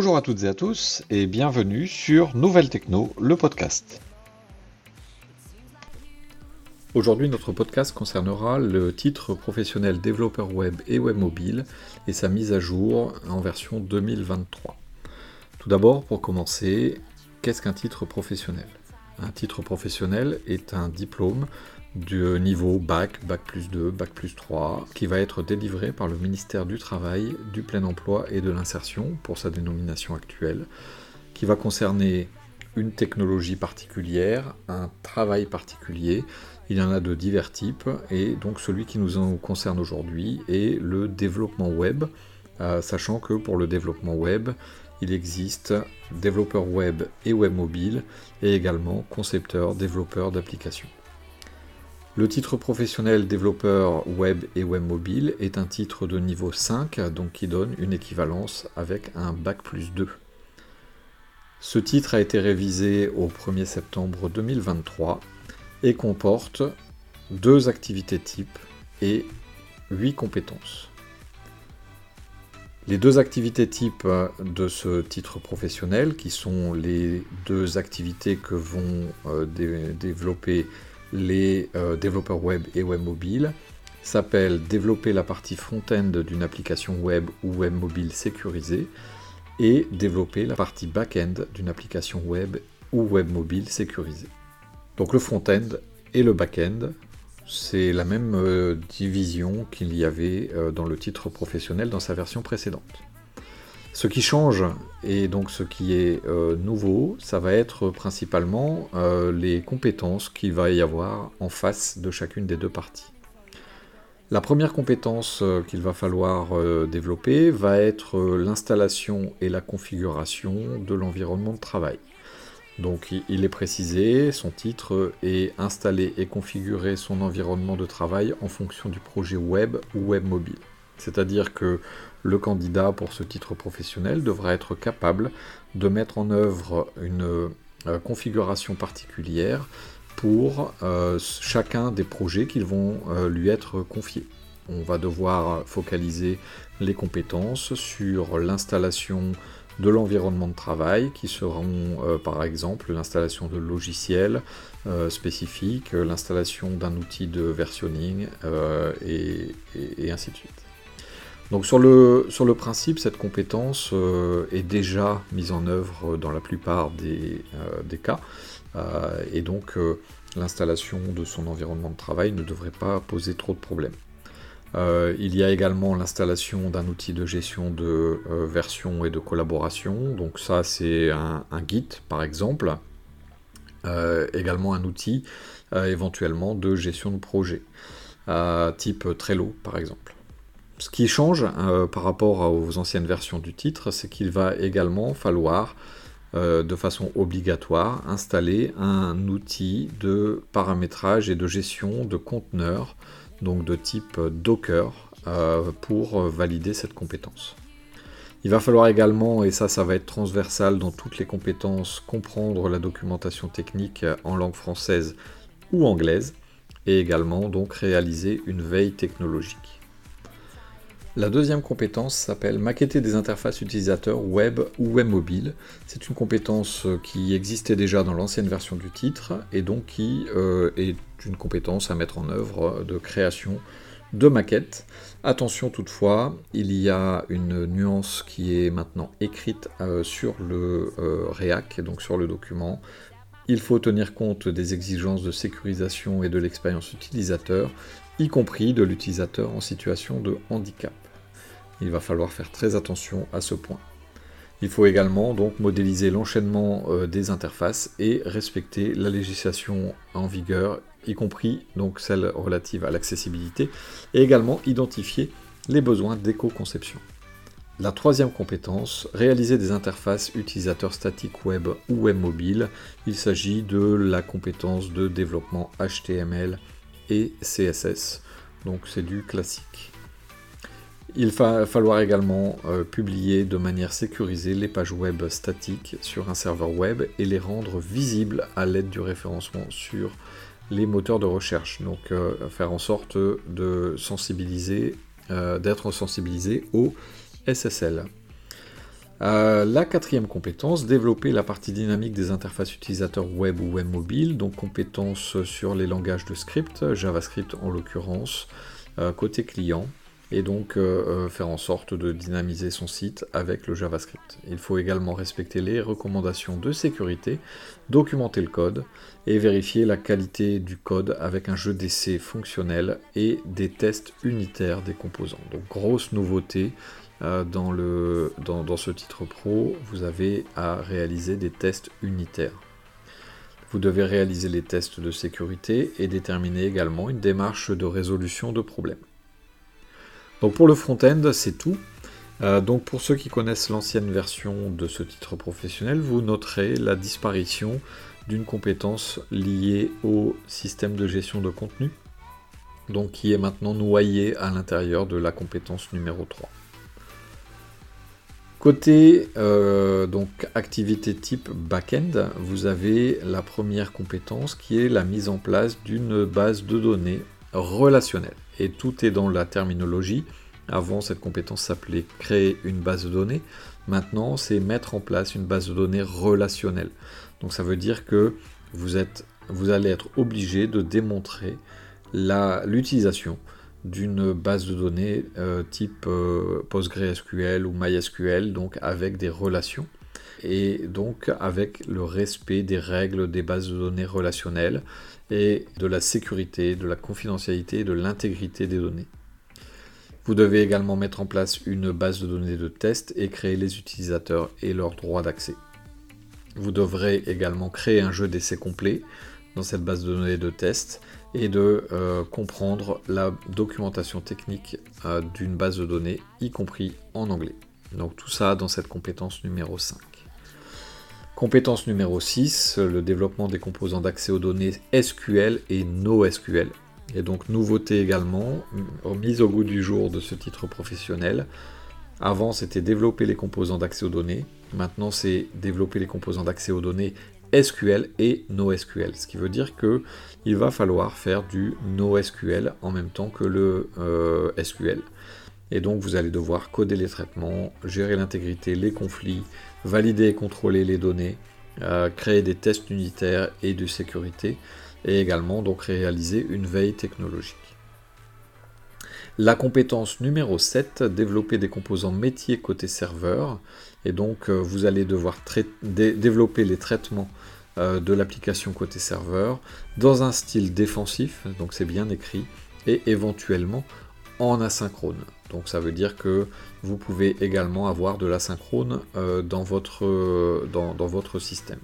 Bonjour à toutes et à tous et bienvenue sur Nouvelle Techno, le podcast. Aujourd'hui, notre podcast concernera le titre professionnel développeur web et web mobile et sa mise à jour en version 2023. Tout d'abord, pour commencer, qu'est-ce qu'un titre professionnel? Un titre professionnel est un diplôme du niveau bac, bac plus 2, bac plus 3, qui va être délivré par le ministère du Travail, du Plein Emploi et de l'Insertion, pour sa dénomination actuelle, qui va concerner une technologie particulière, un travail particulier. Il y en a de divers types, et donc celui qui nous en concerne aujourd'hui est le développement web, euh, sachant que pour le développement web, il existe développeur web et web mobile, et également concepteur, développeur d'applications. Le titre professionnel développeur web et web mobile est un titre de niveau 5, donc qui donne une équivalence avec un bac plus 2. Ce titre a été révisé au 1er septembre 2023 et comporte deux activités types et 8 compétences. Les deux activités types de ce titre professionnel, qui sont les deux activités que vont euh, développer les euh, développeurs web et web mobile s'appelle développer la partie front-end d'une application web ou web mobile sécurisée et développer la partie back-end d'une application web ou web mobile sécurisée. Donc le front-end et le back-end, c'est la même euh, division qu'il y avait euh, dans le titre professionnel dans sa version précédente. Ce qui change et donc ce qui est euh, nouveau, ça va être principalement euh, les compétences qu'il va y avoir en face de chacune des deux parties. La première compétence euh, qu'il va falloir développer va être l'installation et la configuration de l'environnement de travail. Donc il est précisé, son titre est installer et configurer son environnement de travail en fonction du projet web ou web mobile. C'est-à-dire que le candidat pour ce titre professionnel devra être capable de mettre en œuvre une euh, configuration particulière pour euh, chacun des projets qui vont euh, lui être confiés. On va devoir focaliser les compétences sur l'installation de l'environnement de travail, qui seront par exemple l'installation de logiciels spécifiques, l'installation d'un outil de versionning et ainsi de suite. Donc sur le, sur le principe, cette compétence euh, est déjà mise en œuvre dans la plupart des, euh, cas, euh, et donc l'installation de son environnement de travail ne devrait pas poser trop de problèmes. il y a également l'installation d'un outil de gestion de version et de collaboration, donc ça c'est un, un, Git par exemple, également un outil éventuellement de gestion de projet, type Trello par exemple. Ce qui change euh, par rapport aux anciennes versions du titre, c'est qu'il va également falloir, euh, de façon obligatoire, installer un outil de paramétrage et de gestion de conteneurs, donc de type Docker, euh, pour valider cette compétence. Il va falloir également, et ça ça va être transversal dans toutes les compétences, comprendre la documentation technique en langue française ou anglaise, et également donc réaliser une veille technologique. La deuxième compétence s'appelle maqueter des interfaces utilisateurs web ou web mobile. C'est une compétence euh, qui existait déjà dans l'ancienne version du titre et donc qui euh, est une compétence à mettre en œuvre de création de maquettes. Attention toutefois, il y a une nuance qui est maintenant écrite euh, sur le REAC, donc sur le document. Il faut tenir compte des exigences de sécurisation et de l'expérience utilisateur, y compris de l'utilisateur en situation de handicap. Il va falloir faire très attention à ce point. Il faut également donc modéliser l'enchaînement euh, des interfaces et respecter la législation en vigueur, y compris donc celle relative à l'accessibilité, et également identifier les besoins d'éco-conception. La troisième compétence, réaliser des interfaces utilisateurs statiques web ou web mobile. Il s'agit de la compétence de développement HTML et CSS. Donc c'est du classique. Il va falloir également euh, publier de manière sécurisée les pages web statiques sur un serveur web et les rendre visibles à l'aide du référencement sur les moteurs de recherche. Donc euh, faire en sorte de sensibiliser, euh, d'être sensibilisé au SSL. La quatrième compétence, développer la partie dynamique des interfaces utilisateurs web ou web mobile, donc compétence sur les langages de script, JavaScript en l'occurrence, côté client, et donc euh, faire en sorte de dynamiser son site avec le JavaScript. Il faut également respecter les recommandations de sécurité, documenter le code et vérifier la qualité du code avec un jeu d'essai fonctionnel et des tests unitaires des composants. Donc grosse nouveauté euh, dans, dans, ce titre pro, vous avez à réaliser des tests unitaires. Vous devez réaliser les tests de sécurité et déterminer également une démarche de résolution de problèmes. Donc pour le front-end, c'est tout. Euh, donc pour ceux qui connaissent l'ancienne version de ce titre professionnel, vous noterez la disparition d'une compétence liée au système de gestion de contenu, donc qui est maintenant noyée à l'intérieur de la compétence numéro 3. Côté euh, donc activité type backend, vous avez la première compétence qui est la mise en place d'une base de données relationnelle. Et tout est dans la terminologie. Avant, cette compétence s'appelait créer une base de données. Maintenant, c'est mettre en place une base de données relationnelle. Donc ça veut dire que vous, êtes, vous allez être obligé de démontrer l'utilisation d'une base de données euh, type euh, PostgreSQL ou MySQL, donc avec des relations, et donc avec le respect des règles des bases de données relationnelles et de la sécurité, de la confidentialité et de l'intégrité des données. Vous devez également mettre en place une base de données de test et créer les utilisateurs et leurs droits d'accès. Vous devrez également créer un jeu d'essai complet dans cette base de données de test et de euh, comprendre la documentation technique euh, d'une base de données, y compris en anglais. Donc tout ça dans cette compétence numéro 5. Compétence numéro 6, le développement des composants d'accès aux données SQL et NoSQL. Et donc nouveauté également, mise au goût du jour de ce titre professionnel. Avant c'était développer les composants d'accès aux données, maintenant c'est développer les composants d'accès aux données SQL et NoSQL, ce qui veut dire que il va falloir faire du NoSQL en même temps que le euh, SQL. Et donc vous allez devoir coder les traitements, gérer l'intégrité, les conflits, valider et contrôler les données, euh, créer des tests unitaires et de sécurité, et également donc réaliser une veille technologique. La compétence numéro 7, développer des composants métiers côté serveur. Et donc, euh, vous allez devoir développer les traitements euh, de l'application côté serveur dans un style défensif, donc c'est bien écrit, et éventuellement en asynchrone. Donc ça veut dire que vous pouvez également avoir de l'asynchrone euh, dans, votre, dans, votre système.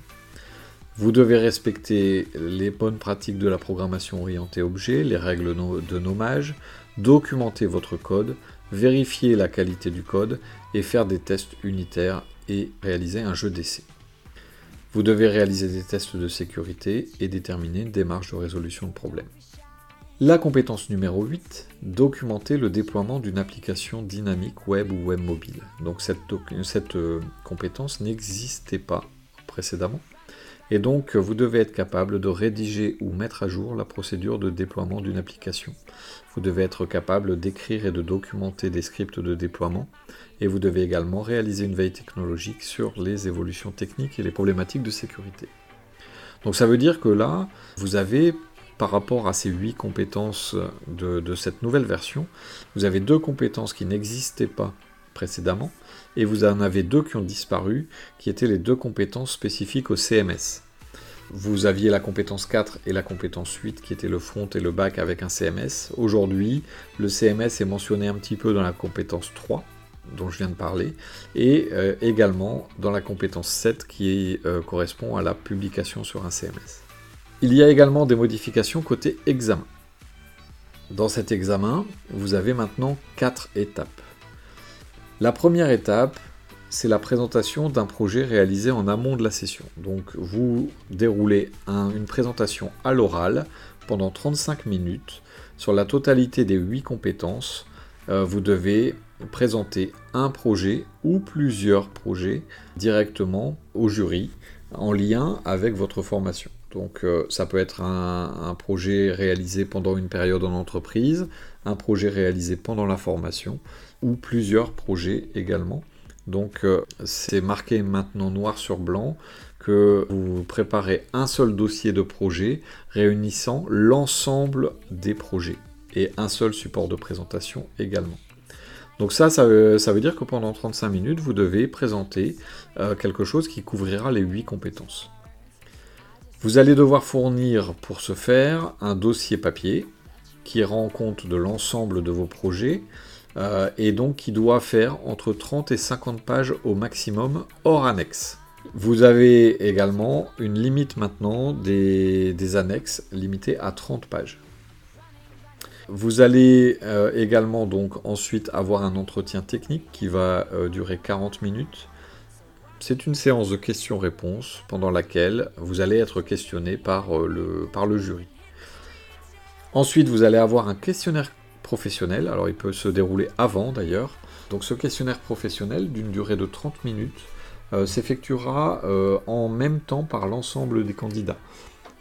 Vous devez respecter les bonnes pratiques de la programmation orientée objet, les règles de nommage, documenter votre code, vérifier la qualité du code et faire des tests unitaires et réaliser un jeu d'essai. Vous devez réaliser des tests de sécurité et déterminer une démarche de résolution de problème. La compétence numéro 8, documenter le déploiement d'une application dynamique web ou web mobile. Donc cette, euh, compétence n'existait pas précédemment. Et donc, vous devez être capable de rédiger ou mettre à jour la procédure de déploiement d'une application. Vous devez être capable d'écrire et de documenter des scripts de déploiement. Et vous devez également réaliser une veille technologique sur les évolutions techniques et les problématiques de sécurité. Donc ça veut dire que là, vous avez, par rapport à ces huit compétences de, cette nouvelle version, vous avez deux compétences qui n'existaient pas précédemment, et vous en avez deux qui ont disparu, qui étaient les deux compétences spécifiques au CMS. Vous aviez la compétence 4 et la compétence 8 qui étaient le front et le back avec un CMS. Aujourd'hui, le CMS est mentionné un petit peu dans la compétence 3 dont je viens de parler, et euh, également dans la compétence 7 qui euh, correspond à la publication sur un CMS. Il y a également des modifications côté examen. Dans cet examen, vous avez maintenant 4 étapes. La première étape, c'est la présentation d'un projet réalisé en amont de la session. Donc vous déroulez une présentation à l'oral pendant 35 minutes sur la totalité des 8 compétences. Euh, vous devez présenter un projet ou plusieurs projets directement au jury en lien avec votre formation. Donc euh, ça peut être un, projet réalisé pendant une période en entreprise, un projet réalisé pendant la formation, ou plusieurs projets également Donc euh, c'est marqué maintenant noir sur blanc que vous préparez un seul dossier de projet réunissant l'ensemble des projets et un seul support de présentation également. Donc ça, ça veut, dire que pendant 35 minutes, vous devez présenter euh, quelque chose qui couvrira les 8 compétences. Vous allez devoir fournir pour ce faire un dossier papier qui rend compte de l'ensemble de vos projets euh, et donc qui doit faire entre 30 et 50 pages au maximum hors annexe. Vous avez également une limite maintenant des, annexes limitée à 30 pages. Vous allez euh, également donc ensuite avoir un entretien technique qui va euh, durer 40 minutes. C'est une séance de questions-réponses pendant laquelle vous allez être questionné par, le, par le jury. Ensuite, vous allez avoir un questionnaire professionnel. Alors il peut se dérouler avant d'ailleurs. Donc ce questionnaire professionnel d'une durée de 30 minutes euh, s'effectuera euh, en même temps par l'ensemble des candidats.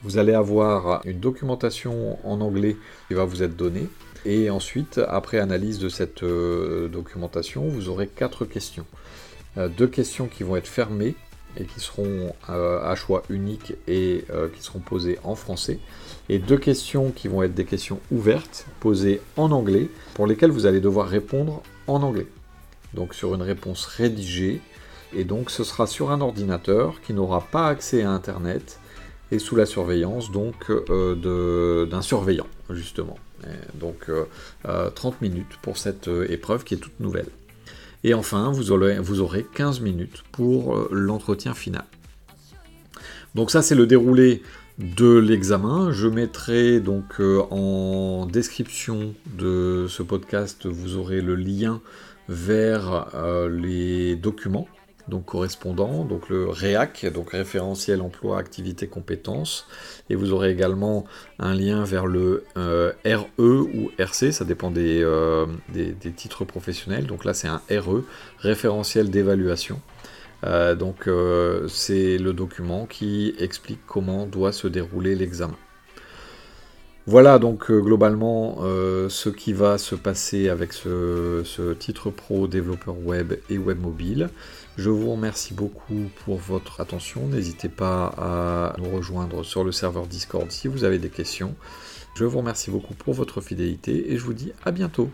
Vous allez avoir une documentation en anglais qui va vous être donnée. Et ensuite, après analyse de cette euh, documentation, vous aurez quatre questions. Deux questions qui vont être fermées et qui seront à choix unique et qui seront posées en français et deux questions qui vont être des questions ouvertes, posées en anglais, pour lesquelles vous allez devoir répondre en anglais. Donc sur une réponse rédigée, et donc ce sera sur un ordinateur qui n'aura pas accès à Internet et sous la surveillance donc euh, d'un surveillant justement. donc 30 euh, minutes pour cette euh, épreuve qui est toute nouvelle. Et enfin, vous aurez, vous aurez 15 minutes pour l'entretien final. Donc ça c'est le déroulé de l'examen. Je mettrai donc euh, en description de ce podcast, vous aurez le lien vers euh, les documents donc correspondants, donc le REAC, donc référentiel emploi activité compétences, et vous aurez également un lien vers le euh, RE ou RC, ça dépend des, des titres professionnels, donc là c'est un RE, référentiel d'évaluation. Euh, donc euh, c'est le document qui explique comment doit se dérouler l'examen. Voilà donc euh, globalement ce qui va se passer avec ce, titre pro développeur web et web mobile. Je vous remercie beaucoup pour votre attention. N'hésitez pas à nous rejoindre sur le serveur Discord si vous avez des questions. Je vous remercie beaucoup pour votre fidélité et je vous dis à bientôt.